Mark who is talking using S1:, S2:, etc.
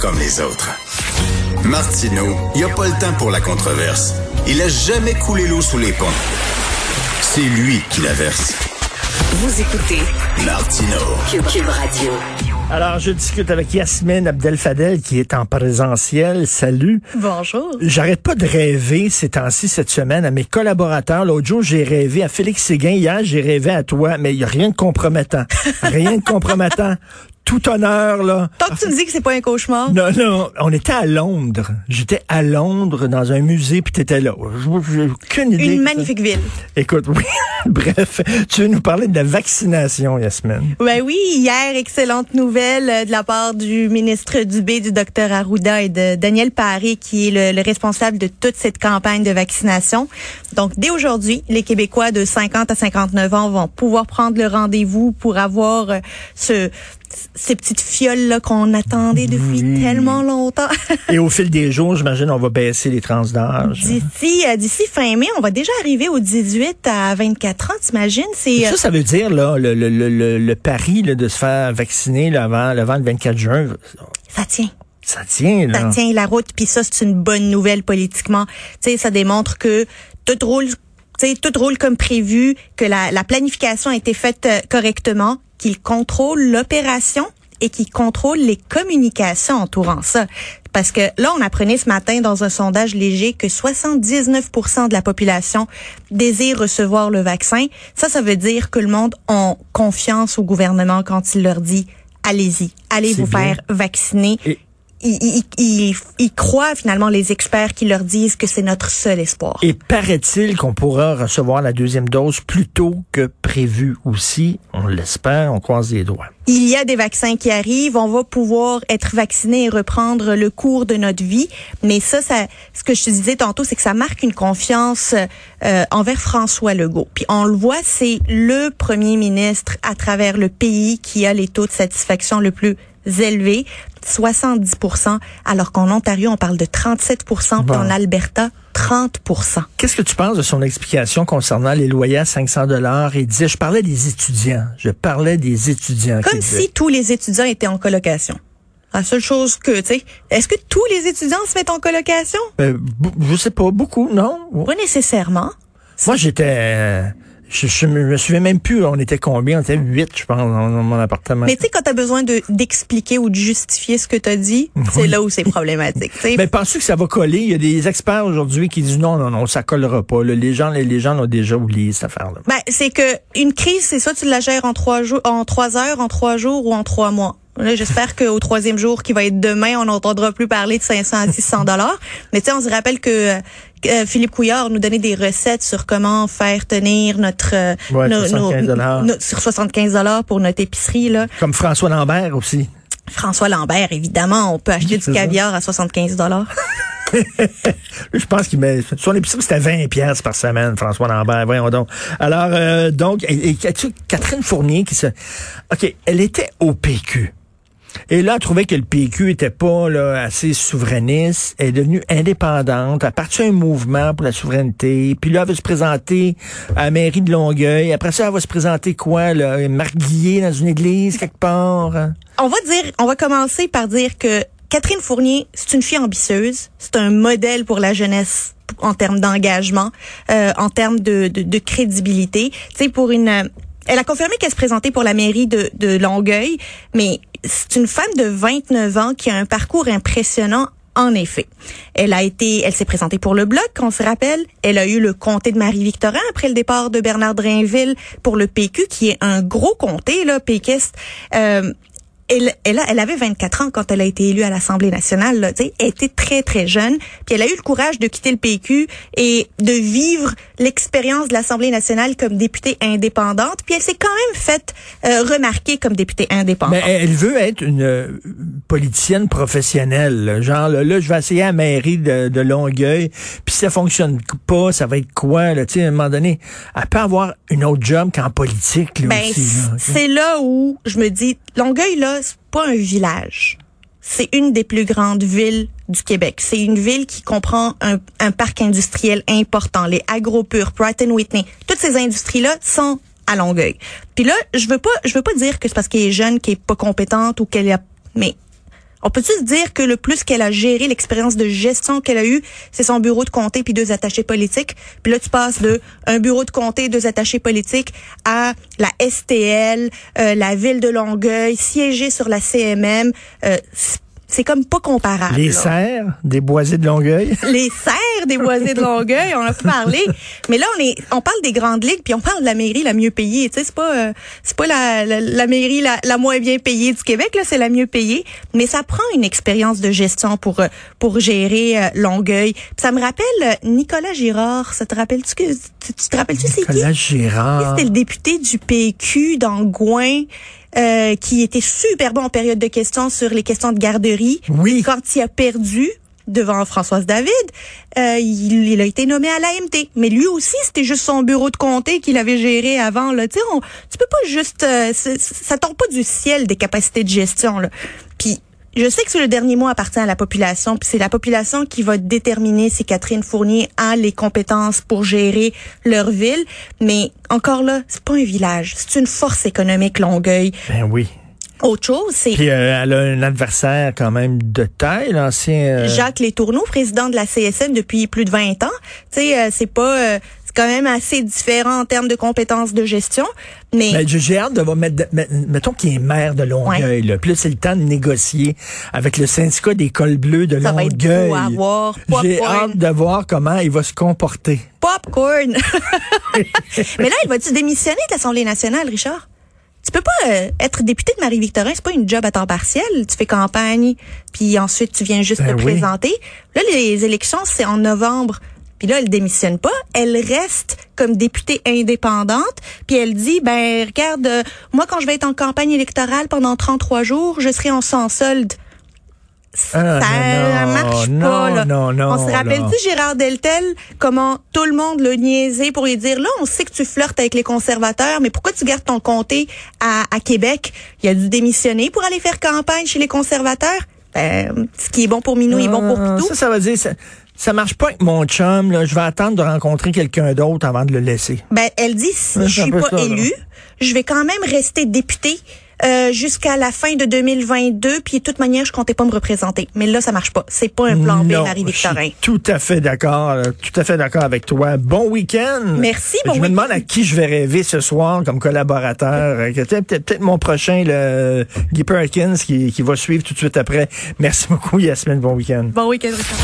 S1: comme les autres. Martineau, il n'y a pas le temps pour la controverse. Il a jamais coulé l'eau sous les ponts. C'est lui qui la verse.
S2: Vous écoutez
S1: Martineau.
S2: Cube, Radio.
S3: Alors, je discute avec Yasmine Abdel-Fadel qui est en présentiel. Salut.
S4: Bonjour.
S3: J'arrête pas de rêver ces temps-ci, cette semaine, à mes collaborateurs. L'autre jour, j'ai rêvé à Félix Séguin. Hier, j'ai rêvé à toi, mais il n'y a rien de compromettant. rien de compromettant. Tout honneur, là.
S4: Tant que tu me dis que c'est pas un cauchemar.
S3: Non, non, on était à Londres. J'étais à Londres dans un musée, puis t'étais là. J'ai aucune idée.
S4: Une
S3: que
S4: magnifique ville.
S3: Écoute, oui. Bref, tu veux nous parler de la vaccination, Yasmine?
S4: Ben oui, hier, excellente nouvelle euh, de la part du ministre Dubé, du docteur Arruda et de Daniel Paré, qui est le, le responsable de toute cette campagne de vaccination. Donc, dès aujourd'hui, les Québécois de 50 à 59 ans vont pouvoir prendre le rendez-vous pour avoir euh, ce ces petites fioles là qu'on attendait depuis tellement longtemps.
S3: Et au fil des jours, j'imagine, on va baisser les trans d'âge.
S4: d'ici euh, d'ici fin mai, on va déjà arriver au 18 à 24 ans, t'imagines? C'est euh,
S3: Ça, ça veut dire là, le, le, le, le, le pari là, de se faire vacciner là, avant, avant le 24 juin,
S4: ça tient.
S3: ça tient. Là.
S4: ça tient la route, puis ça, c'est une bonne nouvelle politiquement. Tu sais, ça démontre que tout roule, sais, tout roule comme prévu, que la, la planification a été faite euh, correctement, qu'il contrôle l'opération et qu'il contrôle les communications entourant ça. Parce que là, on apprenait ce matin dans un sondage léger que 79% de la population désire recevoir le vaccin. Ça, ça veut dire que le monde a confiance au gouvernement quand il leur dit allez-y, allez vous
S3: bien.
S4: faire vacciner
S3: Et-
S4: ils, ils, ils- ils croient finalement les experts qui leur disent que c'est notre seul espoir.
S3: Et paraît-il qu'on pourra recevoir la deuxième dose plus tôt que prévu aussi? On l'espère, on croise les doigts.
S4: Il y a des vaccins qui arrivent, on va pouvoir être vacciné et reprendre le cours de notre vie. Mais ça, ça ce que je te disais tantôt, c'est que ça marque une confiance euh, envers François Legault. Puis on le voit, c'est le premier ministre à travers le pays qui a les taux de satisfaction le plus élevés, 70% alors qu'en Ontario, on parle de 37 puis
S3: Bon.
S4: en Alberta, 30%
S3: Qu'est-ce que tu penses de son explication concernant les loyers à 500 dollars Il disait, je parlais des étudiants. Je parlais des étudiants.
S4: Comme si tous les étudiants étaient en colocation. La seule chose que, tu sais, est-ce que tous les étudiants se mettent en colocation?
S3: Euh, je sais pas, beaucoup, non?
S4: Pas nécessairement.
S3: Moi, j'étais... euh, je, je me me souviens même plus, on était combien? On était huit, je pense, dans, mon appartement.
S4: Mais tu sais, quand tu as besoin de d'expliquer ou de justifier ce que tu as dit, c'est là où c'est problématique. tu sais.
S3: Mais penses-tu que ça va coller? Il y a des experts aujourd'hui qui disent non, non, non, ça collera pas. là. Les gens, les, les gens l'ont déjà oublié, cette affaire-là.
S4: Ben, c'est que une crise, c'est ça, tu la gères en trois jours, en trois heures, en trois jours ou en trois mois. J'espère qu'au troisième jour, qui va être demain, on n'entendra plus parler de 500 à 600 dollars. Mais tu sais, on se rappelle que euh, Philippe Couillard nous donnait des recettes sur comment faire tenir notre euh,
S3: Ouais,
S4: nos-
S3: 75
S4: nos- nos- sur 75 dollars pour notre épicerie là.
S3: Comme François Lambert aussi.
S4: François Lambert, évidemment, on peut acheter
S3: Oui,
S4: du
S3: ça.
S4: caviar à 75 dollars.
S3: Je pense qu'il met son épicerie c'était 20 pièces par semaine François Lambert voyons donc alors euh, donc et, et as-tu Catherine Fournier qui se OK elle était au PQ et là, elle trouvait que le PQ était pas là, assez souverainiste. Elle est devenue indépendante. A parti un mouvement pour la souveraineté. Puis là, elle va se présenter à la mairie de Longueuil. Après ça, elle va se présenter quoi? Là, dans une église quelque part. hein?
S4: On va dire, on va commencer par dire que Catherine Fournier, c'est une fille ambitieuse, c'est un modèle pour la jeunesse en termes d'engagement, euh, en termes de, de, de crédibilité. Tu sais, pour une, euh, elle a confirmé qu'elle se présentait pour la mairie de, de Longueuil, mais c'est une femme de 29 ans qui a un parcours impressionnant en effet. Elle a été, elle s'est présentée pour le bloc, on se rappelle. Elle a eu le comté de Marie-Victorin après le départ de Bernard Drainville pour le PQ, qui est un gros comté, là, péquiste. Euh, elle, elle, a- elle avait 24 ans quand elle a été élue à l'Assemblée nationale. Là, elle était très, très jeune. Puis elle a eu le courage de quitter le PQ et de vivre l'expérience de l'Assemblée nationale comme députée indépendante. Puis elle s'est quand même faite euh, remarquer comme députée indépendante.
S3: Mais elle veut être une euh, politicienne professionnelle. là. Genre, là, là, je vais essayer à la mairie de, de Longueuil, puis si ça fonctionne pas, ça va être quoi? Là, à un moment donné, elle peut avoir une autre job qu'en politique. Là,
S4: Ben,
S3: aussi,
S4: c'est là où je me dis, Longueuil, là, c'est pas un village. C'est une des plus grandes villes du Québec. C'est une ville qui comprend un, parc industriel important. Les Agropur, Pratt Whitney, toutes ces industries-là sont à Longueuil. Puis là, je veux pas, je veux pas dire que c'est parce qu'elle est jeune qu'elle est pas compétente ou qu'elle a, mais On peut-tu se dire que le plus qu'elle a géré, l'expérience de gestion qu'elle a eue, c'est son bureau de comté puis deux attachés politiques? Puis là, tu passes de un bureau de comté, deux attachés politiques à la STL, euh, la ville de Longueuil, siéger sur la CMM. Euh, c'est comme pas comparable.
S3: Les
S4: là.
S3: serres des boisés de Longueuil?
S4: Les serres des boisés de Longueuil, on a pu parler. Mais là, on est, on parle des grandes ligues, puis on parle de la mairie la mieux payée. Tu sais, c'est pas, euh, c'est pas la, la, la mairie la, la, moins bien payée du Québec. Là, c'est la mieux payée. Mais ça prend une expérience de gestion pour euh, pour gérer euh, Longueuil. Puis ça me rappelle euh, Nicolas Girard. Ça te rappelle-tu que tu, tu te rappelles-tu c'est qui?
S3: Nicolas Girard.
S4: C'était le député du PQ d'Angouin. Euh, qui était super bon en période de questions sur les questions de garderie.
S3: Oui.
S4: Quand il a perdu devant Françoise David, euh, il, il, a été nommé à l'AMT. Mais lui aussi, c'était juste son bureau de comté qu'il avait géré avant. Là. On, tu peux pas juste... Euh, ça tombe pas du ciel des capacités de gestion. Là. Je sais que c'est le dernier mot appartient à la population, puis c'est la population qui va déterminer si Catherine Fournier a les compétences pour gérer leur ville. Mais encore là, c'est pas un village, c'est une force économique Longueuil.
S3: Ben oui.
S4: Autre chose, c'est...
S3: Puis euh, elle a un adversaire quand même de taille, l'ancien... Euh...
S4: Jacques Létourneau, président de la CSN depuis plus de 20 ans. Tu sais, euh, c'est pas... Quand même assez différent en termes de compétences de gestion. Mais,
S3: mais j'ai hâte de voir, mettons qu'il est maire de Longueuil, ouais. là. Puis là, c'est le temps de négocier avec le syndicat des cols bleus de
S4: Ça
S3: Longueuil. J'ai hâte de voir comment il va se comporter.
S4: Popcorn! mais là, il va-tu démissionner de l'Assemblée nationale, Richard? Tu peux pas euh, être député de Marie-Victorin, c'est pas une job à temps partiel. Tu fais campagne, puis ensuite tu viens juste
S3: ben
S4: te
S3: oui.
S4: présenter. Là, les élections, c'est en novembre. Puis là, elle démissionne pas, elle reste comme députée indépendante, puis elle dit ben regarde, euh, moi quand je vais être en campagne électorale pendant 33 jours, je serai en sans solde.
S3: Ah,
S4: ça
S3: non,
S4: marche
S3: non,
S4: pas. Là.
S3: Non, non,
S4: on se rappelle-tu Gérard Deltel, comment tout le monde le niaisait pour lui dire, là, on sait que tu flirtes avec les conservateurs, mais pourquoi tu gardes ton comté à, à Québec? Il a dû démissionner pour aller faire campagne chez les conservateurs. Ben, ce qui est bon pour Minou est bon pour Pitou.
S3: Ça, ça veut dire... Ça ça marche pas avec mon chum, là. Je vais attendre de rencontrer quelqu'un d'autre avant de le laisser.
S4: Ben, elle dit, si je suis pas élue, je vais quand même rester députée. Euh, jusqu'à la fin de 2022, puis de toute manière, je comptais pas me représenter. Mais là, ça marche pas. C'est pas un plan B, Marie-Victorin.
S3: Tout à fait d'accord, tout à fait d'accord avec toi. Bon week-end.
S4: Merci, bon
S3: Je me demande à qui je vais rêver ce soir comme collaborateur. Peut-être peut mon prochain, le Guy Perkins, qui, qui va suivre tout de suite après. Merci beaucoup, Yasmine. Bon week-end.
S4: Bon week-end, Richard.